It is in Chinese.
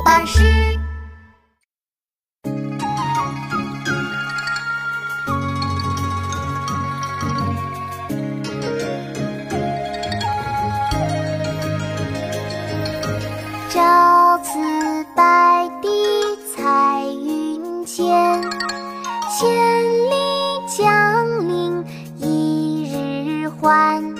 作巴士。朝辞白帝彩云间，千里江陵一日还。